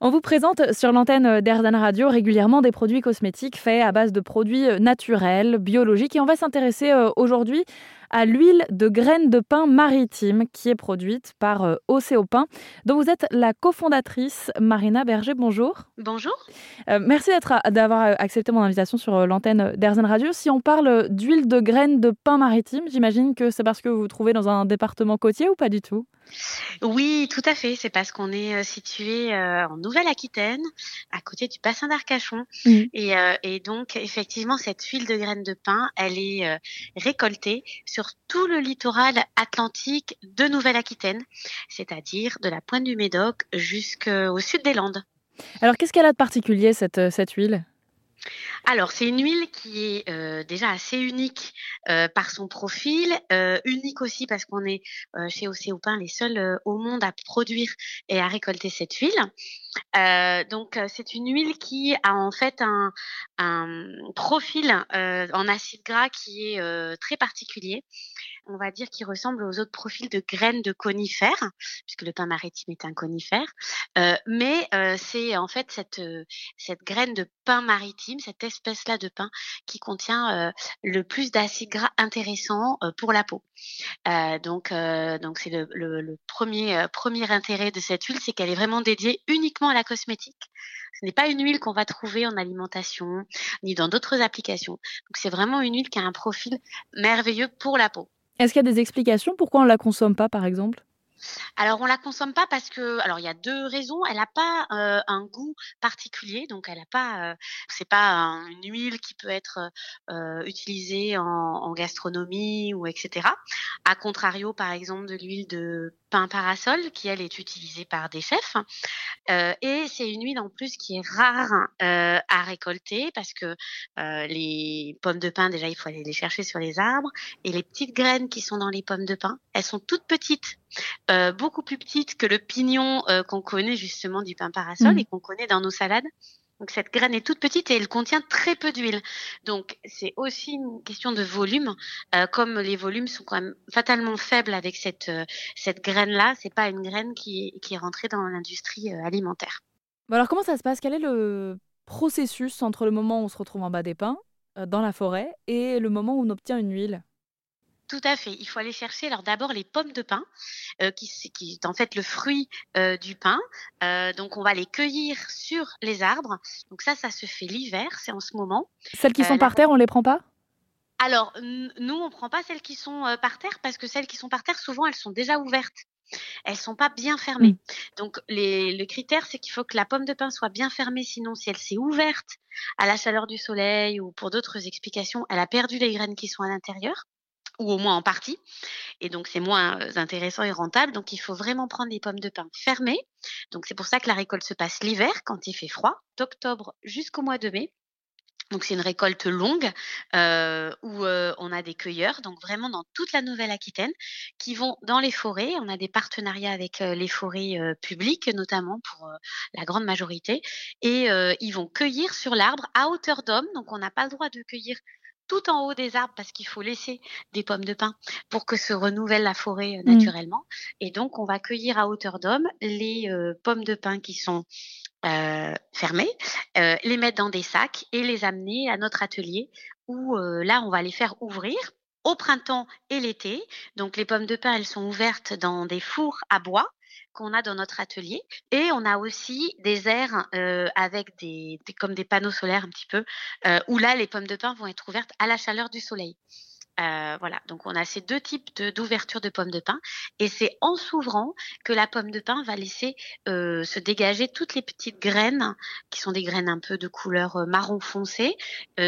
On vous présente sur l'antenne d'Airzen Radio régulièrement des produits cosmétiques faits à base de produits naturels, biologiques. Et on va s'intéresser euh, aujourd'hui à l'huile de graines de pain maritime qui est produite par euh, Océopin, dont vous êtes la cofondatrice. Marina Berger, bonjour. Bonjour. Euh, merci d'avoir accepté mon invitation sur l'antenne d'Airzen Radio. Si on parle d'huile de graines de pain maritime, j'imagine que c'est parce que vous vous trouvez dans un département côtier ou pas du tout? Oui, tout à fait. C'est parce qu'on est euh, situé euh, en Nouvelle-Aquitaine, à côté du bassin d'Arcachon. Mmh. Euh, et, donc, effectivement, cette huile de graines de pin, elle est récoltée sur tout le littoral atlantique de Nouvelle-Aquitaine, c'est-à-dire de la pointe du Médoc jusqu'au sud des Landes. Alors, qu'est-ce qu'elle a de particulier, cette, cette huile? Alors, c'est une huile qui est euh, déjà assez unique euh, par son profil, euh, unique aussi parce qu'on est chez Océopin les seuls au monde à produire et à récolter cette huile. donc, c'est une huile qui a en fait un, un profil en acide gras qui est très particulier on va dire, qui ressemble aux autres profils de graines de conifères, puisque le pain maritime est un conifère. Euh, mais euh, c'est en fait cette, euh, cette graine de pain maritime, cette espèce-là de pain, qui contient le plus d'acides gras intéressants pour la peau. donc, donc c'est le, premier, premier intérêt de cette huile, c'est qu'elle est vraiment dédiée uniquement à la cosmétique. Ce n'est pas une huile qu'on va trouver en alimentation ni dans d'autres applications. Donc c'est vraiment une huile qui a un profil merveilleux pour la peau. Est-ce qu'il y a des explications pourquoi on ne la consomme pas, par exemple? Alors on la consomme pas parce que alors il y a deux raisons. Elle n'a pas euh, un goût particulier, donc elle a pas. Euh, c'est pas une huile qui peut être euh, utilisée en, gastronomie ou etc. A contrario, par exemple, de l'huile de pain parasol qui elle est utilisée par des chefs. et c'est une huile en plus qui est rare à récolter parce que les pommes de pain déjà il faut aller les chercher sur les arbres et les petites graines qui sont dans les pommes de pain, elles sont toutes petites euh, beaucoup plus petite que le pignon euh, qu'on connaît justement du pain parasol mmh. et qu'on connaît dans nos salades. Donc cette graine est toute petite et elle contient très peu d'huile. Donc c'est aussi une question de volume. Euh, comme les volumes sont quand même fatalement faibles avec cette cette graine là, c'est pas une graine qui qui est rentrée dans l'industrie alimentaire. alors comment ça se passe? Quel est le processus entre le moment où on se retrouve en bas des pins dans la forêt et le moment où on obtient une huile? Tout à fait. Il faut aller chercher alors d'abord les pommes de pin, euh, qui, qui, est en fait le fruit euh, du pain. Euh, donc on va les cueillir sur les arbres. Donc ça, ça se fait l'hiver, c'est en ce moment. Celles qui sont par terre, on les prend pas? Alors nous, on prend pas celles qui sont par terre parce que celles qui sont par terre, souvent, elles sont déjà ouvertes. Elles sont pas bien fermées. Mmh. Donc les, le critère, c'est qu'il faut que la pomme de pin soit bien fermée. Sinon, si elle s'est ouverte à la chaleur du soleil ou pour d'autres explications, elle a perdu les graines qui sont à l'intérieur ou au moins en partie. Et donc, c'est moins euh, intéressant et rentable. Donc, il faut vraiment prendre les pommes de pin fermées. Donc, c'est pour ça que la récolte se passe l'hiver, quand il fait froid, d'octobre jusqu'au mois de mai. Donc c'est une récolte longue euh, où euh, on a des cueilleurs, donc vraiment dans toute la Nouvelle-Aquitaine, qui vont dans les forêts. On a des partenariats avec les forêts publiques, notamment pour la grande majorité, et ils vont cueillir sur l'arbre à hauteur d'homme. Donc on n'a pas le droit de cueillir tout en haut des arbres parce qu'il faut laisser des pommes de pin pour que se renouvelle la forêt euh, mmh. naturellement. Et donc, on va cueillir à hauteur d'homme les euh, pommes de pin qui sont euh, fermées, les mettre dans des sacs et les amener à notre atelier où là, on va les faire ouvrir au printemps et l'été. Donc les pommes de pin, elles sont ouvertes dans des fours à bois qu'on a dans notre atelier. Et on a aussi des aires euh, avec des, comme des panneaux solaires un petit peu, euh, où là, les pommes de pin vont être ouvertes à la chaleur du soleil. Euh, voilà, donc on a ces deux types d'ouverture de, pommes de pin et c'est en s'ouvrant que la pomme de pin va laisser se dégager toutes les petites graines qui sont des graines un peu de couleur marron foncé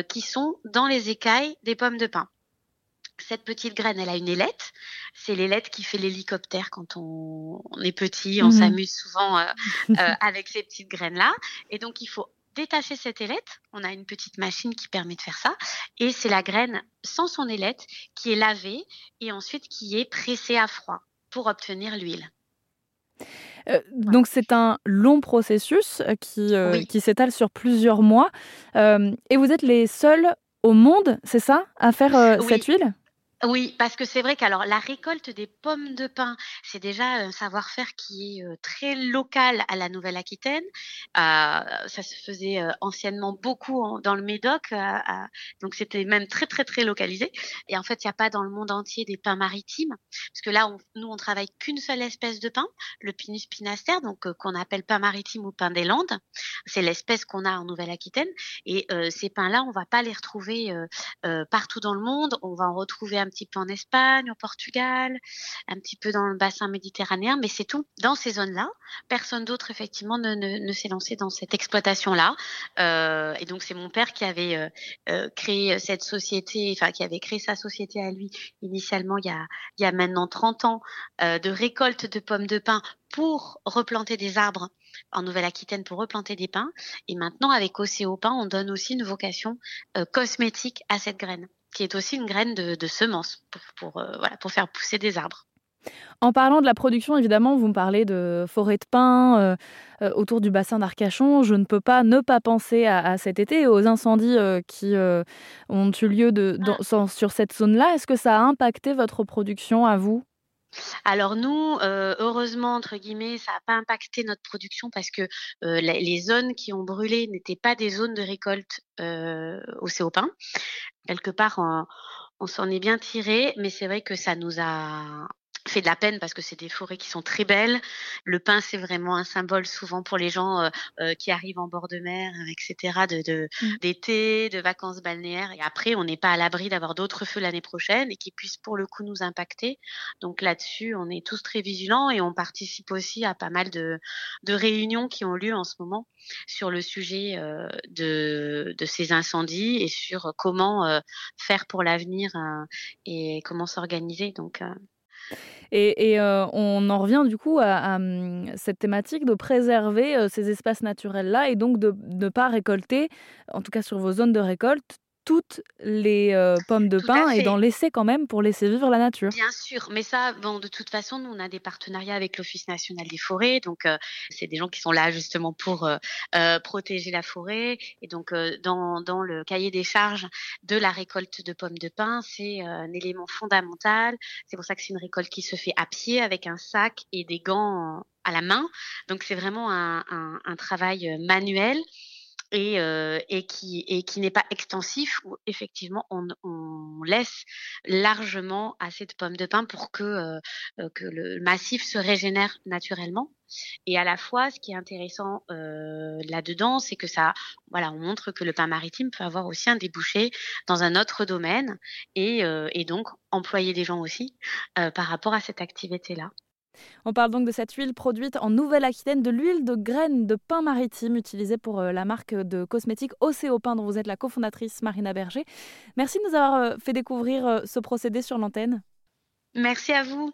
qui sont dans les écailles des pommes de pin. Cette petite graine, elle a une ailette. C'est l'ailette qui fait l'hélicoptère quand on, est petit. On mhm. s'amuse souvent euh, euh, avec ces petites graines-là. Et donc, il faut détacher cette ailette. On a une petite machine qui permet de faire ça. Et c'est la graine sans son ailette qui est lavée et ensuite qui est pressée à froid pour obtenir l'huile. Euh, donc c'est un long processus qui, qui s'étale sur plusieurs mois. et vous êtes les seuls au monde, c'est ça, à faire cette huile? Oui, parce que c'est vrai qu'alors la récolte des pommes de pin, c'est déjà un savoir-faire qui est, très local à la Nouvelle-Aquitaine. Heu, ça se faisait, anciennement beaucoup dans le Médoc, heu, à donc c'était même très, très, très localisé et en fait, il y a pas dans le monde entier des pins maritimes. Parce que là, nous, on travaille qu'une seule espèce de pin, le Pinus pinaster, donc qu'on appelle pin maritime ou pin des Landes. C'est l'espèce qu'on a en Nouvelle-Aquitaine et ces pins-là, on va pas les retrouver, heu, partout dans le monde. On va en retrouver petit peu en Espagne, au Portugal, un petit peu dans le bassin méditerranéen, mais c'est tout. Dans ces zones-là, personne d'autre effectivement ne, s'est lancé dans cette exploitation-là. Euh, et donc c'est mon père qui avait euh, euh, créé cette société, enfin qui avait créé sa société à lui initialement il y a, maintenant 30 ans de récolte de pommes de pin pour replanter des arbres en Nouvelle-Aquitaine pour replanter des pins. Et maintenant, avec Océo Pin, on donne aussi une vocation cosmétique à cette graine qui est aussi une graine de, de semence pour, pour, euh, voilà, pour faire pousser des arbres. En parlant de la production, évidemment, vous me parlez de forêt de pins euh, euh, autour du bassin d'Arcachon. Je ne peux pas ne pas penser à, à cet été et aux incendies euh, qui ont eu lieu de, dans, sur cette zone-là. Est-ce que ça a impacté votre production à vous? Alors nous, euh, heureusement entre guillemets, ça n'a pas impacté notre production parce que euh, les, zones qui ont brûlé n'étaient pas des zones de récolte euh, au Céopin. Quelque part, on s'en est bien tiré, mais c'est vrai que ça nous a fait de la peine parce que c'est des forêts qui sont très belles. Le pin, c'est vraiment un symbole souvent pour les gens euh, euh, qui arrivent en bord de mer, etc., de, de mmh. d'été, de vacances balnéaires. Et après, on n'est pas à l'abri d'avoir d'autres feux l'année prochaine et qui puissent pour le coup nous impacter. Donc là-dessus, on est tous très vigilants et on participe aussi à pas mal de, de réunions qui ont lieu en ce moment sur le sujet euh, de, de ces incendies et sur comment euh, faire pour l'avenir euh, et comment s'organiser. Donc euh, et, euh, on en revient du coup à, à cette thématique de préserver euh, ces espaces naturels-là et donc de ne pas récolter, en tout cas sur vos zones de récolte, toutes les euh, pommes de Tout pin et d'en laisser quand même pour laisser vivre la nature. Bien sûr, mais ça, bon, de toute façon, nous, on a des partenariats avec l'Office national des forêts, donc euh, c'est des gens qui sont là justement pour euh, protéger la forêt. Et donc, dans, dans le cahier des charges de la récolte de pommes de pin, c'est un élément fondamental. C'est pour ça que c'est une récolte qui se fait à pied avec un sac et des gants à la main. Donc, c'est vraiment un, un, un travail manuel et, euh, et qui, et qui n'est pas extensif, où effectivement on, on laisse largement assez de pommes de pin pour que, euh, que le massif se régénère naturellement. Et à la fois, ce qui est intéressant euh, là-dedans, c'est que ça, voilà, on montre que le pain maritime peut avoir aussi un débouché dans un autre domaine et, euh, et donc employer des gens aussi euh, par rapport à cette activité-là. On parle donc de cette huile produite en Nouvelle-Aquitaine, de l'huile de graines de pain maritime utilisée pour euh, la marque de cosmétiques Océopin dont vous êtes la cofondatrice Marina Berger. Merci de nous avoir euh, fait découvrir euh, ce procédé sur l'antenne. Merci à vous.